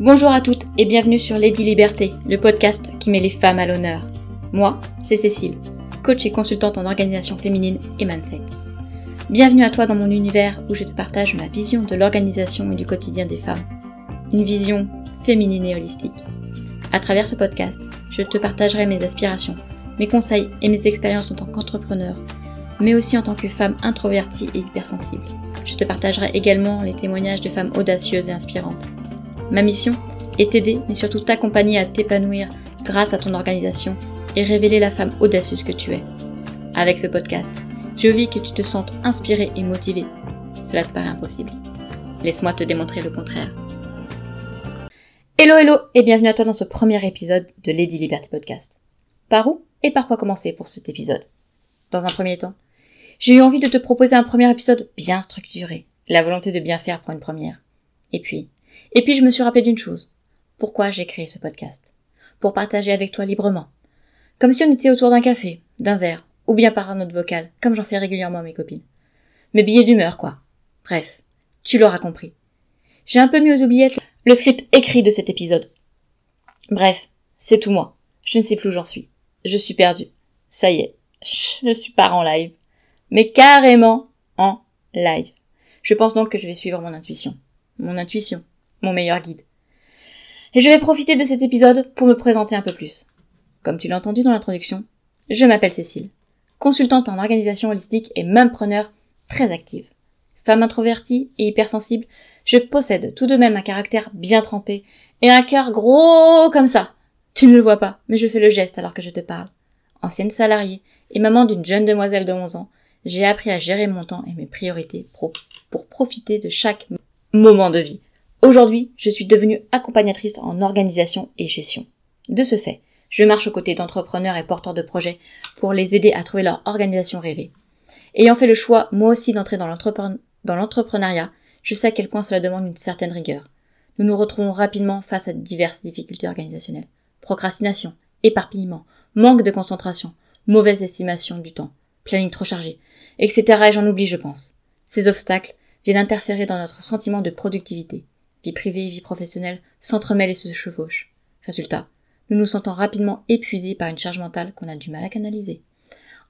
Bonjour à toutes et bienvenue sur Lady Liberté, le podcast qui met les femmes à l'honneur. Moi, c'est Cécile, coach et consultante en organisation féminine et mindset. Bienvenue à toi dans mon univers où je te partage ma vision de l'organisation et du quotidien des femmes. Une vision féminine et holistique. À travers ce podcast, je te partagerai mes aspirations, mes conseils et mes expériences en tant qu'entrepreneur, mais aussi en tant que femme introvertie et hypersensible. Je te partagerai également les témoignages de femmes audacieuses et inspirantes. Ma mission est t'aider, mais surtout t'accompagner à t'épanouir grâce à ton organisation et révéler la femme audacieuse que tu es. Avec ce podcast, je vis que tu te sentes inspirée et motivée. Cela te paraît impossible. Laisse-moi te démontrer le contraire. Hello hello et bienvenue à toi dans ce premier épisode de Lady Liberty Podcast. Par où et par quoi commencer pour cet épisode? Dans un premier temps, j'ai eu envie de te proposer un premier épisode bien structuré, la volonté de bien faire pour une première. Et puis, et puis je me suis rappelé d'une chose. Pourquoi j'ai créé ce podcast? Pour partager avec toi librement. Comme si on était autour d'un café, d'un verre, ou bien par un note vocal, comme j'en fais régulièrement à mes copines. Mes billets d'humeur, quoi. Bref, tu l'auras compris. J'ai un peu mis aux oubliettes le script écrit de cet épisode. Bref, c'est tout moi. Je ne sais plus où j'en suis. Je suis perdue. Ça y est, je suis pas en live. Mais carrément en live. Je pense donc que je vais suivre mon intuition. Mon intuition, mon meilleur guide. Et je vais profiter de cet épisode pour me présenter un peu plus. Comme tu l'as entendu dans l'introduction, je m'appelle Cécile, consultante en organisation holistique et même preneur très active. Femme introvertie et hypersensible, je possède tout de même un caractère bien trempé et un cœur gros comme ça. Tu ne le vois pas, mais je fais le geste alors que je te parle. Ancienne salariée et maman d'une jeune demoiselle de 11 ans, j'ai appris à gérer mon temps et mes priorités pour profiter de chaque moment de vie. Aujourd'hui, je suis devenue accompagnatrice en organisation et gestion. De ce fait, je marche aux côtés d'entrepreneurs et porteurs de projets pour les aider à trouver leur organisation rêvée. Ayant fait le choix, moi aussi, d'entrer dans l'entrepreneuriat, je sais à quel point cela demande une certaine rigueur. Nous nous retrouvons rapidement face à diverses difficultés organisationnelles. Procrastination, éparpillement, manque de concentration, mauvaise estimation du temps, planning trop chargé, etc. et j'en oublie, je pense. Ces obstacles viennent interférer dans notre sentiment de productivité. Vie privée et vie professionnelle s'entremêlent et se chevauchent. Résultat, nous nous sentons rapidement épuisés par une charge mentale qu'on a du mal à canaliser.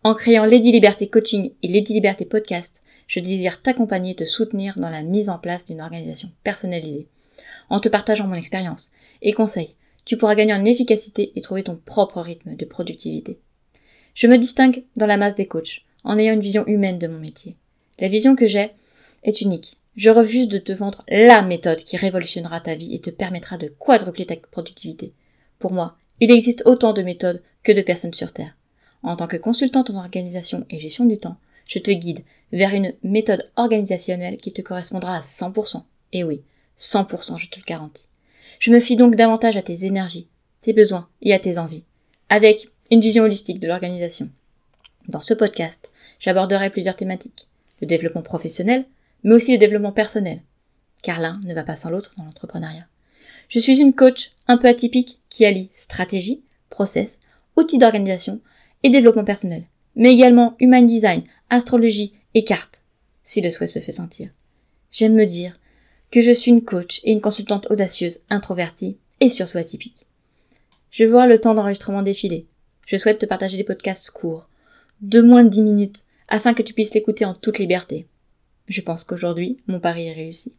En créant Lady Liberté Coaching et Lady Liberté Podcast, je désire t'accompagner et te soutenir dans la mise en place d'une organisation personnalisée. En te partageant mon expérience et conseils, tu pourras gagner en efficacité et trouver ton propre rythme de productivité. Je me distingue dans la masse des coachs, en ayant une vision humaine de mon métier. La vision que j'ai est unique. Je refuse de te vendre la méthode qui révolutionnera ta vie et te permettra de quadrupler ta productivité. Pour moi, il existe autant de méthodes que de personnes sur Terre. En tant que consultante en organisation et gestion du temps, je te guide vers une méthode organisationnelle qui te correspondra à 100%. Et oui, 100%, je te le garantis. Je me fie donc davantage à tes énergies, tes besoins et à tes envies, avec une vision holistique de l'organisation. Dans ce podcast, j'aborderai plusieurs thématiques. Le développement professionnel, mais aussi le développement personnel. Car l'un ne va pas sans l'autre dans l'entrepreneuriat. Je suis une coach un peu atypique qui allie stratégie, process, outils d'organisation et développement personnel, mais également human design, astrologie et cartes, si le souhait se fait sentir. J'aime me dire que je suis une coach et une consultante audacieuse, introvertie et surtout atypique. Je vois le temps d'enregistrement défiler. Je souhaite te partager des podcasts courts, de moins de dix minutes, afin que tu puisses l'écouter en toute liberté. Je pense qu'aujourd'hui, mon pari est réussi.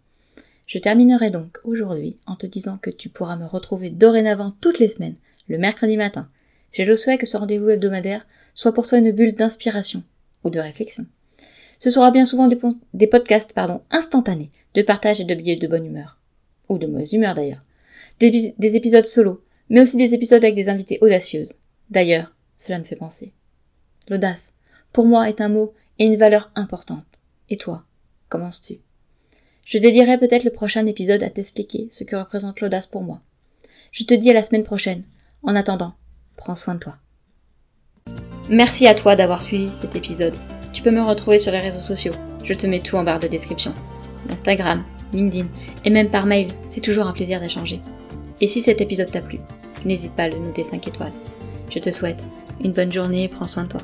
Je terminerai donc aujourd'hui en te disant que tu pourras me retrouver dorénavant toutes les semaines, le mercredi matin. J'ai le souhait que ce rendez-vous hebdomadaire soit pour toi une bulle d'inspiration, ou de réflexion. Ce sera bien souvent des, podcasts pardon, instantanés, de partage et de billets de bonne humeur. Ou de mauvaise humeur d'ailleurs. Des, des épisodes solo, mais aussi des épisodes avec des invités audacieuses. D'ailleurs, cela me fait penser. L'audace, pour moi, est un mot et une valeur importante. Et toi, commences-tu? Je dédierai peut-être le prochain épisode à t'expliquer ce que représente l'audace pour moi. Je te dis à la semaine prochaine. En attendant, prends soin de toi. Merci à toi d'avoir suivi cet épisode. Tu peux me retrouver sur les réseaux sociaux. Je te mets tout en barre de description. Instagram, LinkedIn et même par mail, c'est toujours un plaisir d'échanger. Et si cet épisode t'a plu, n'hésite pas à le noter 5 étoiles. Je te souhaite une bonne journée et prends soin de toi.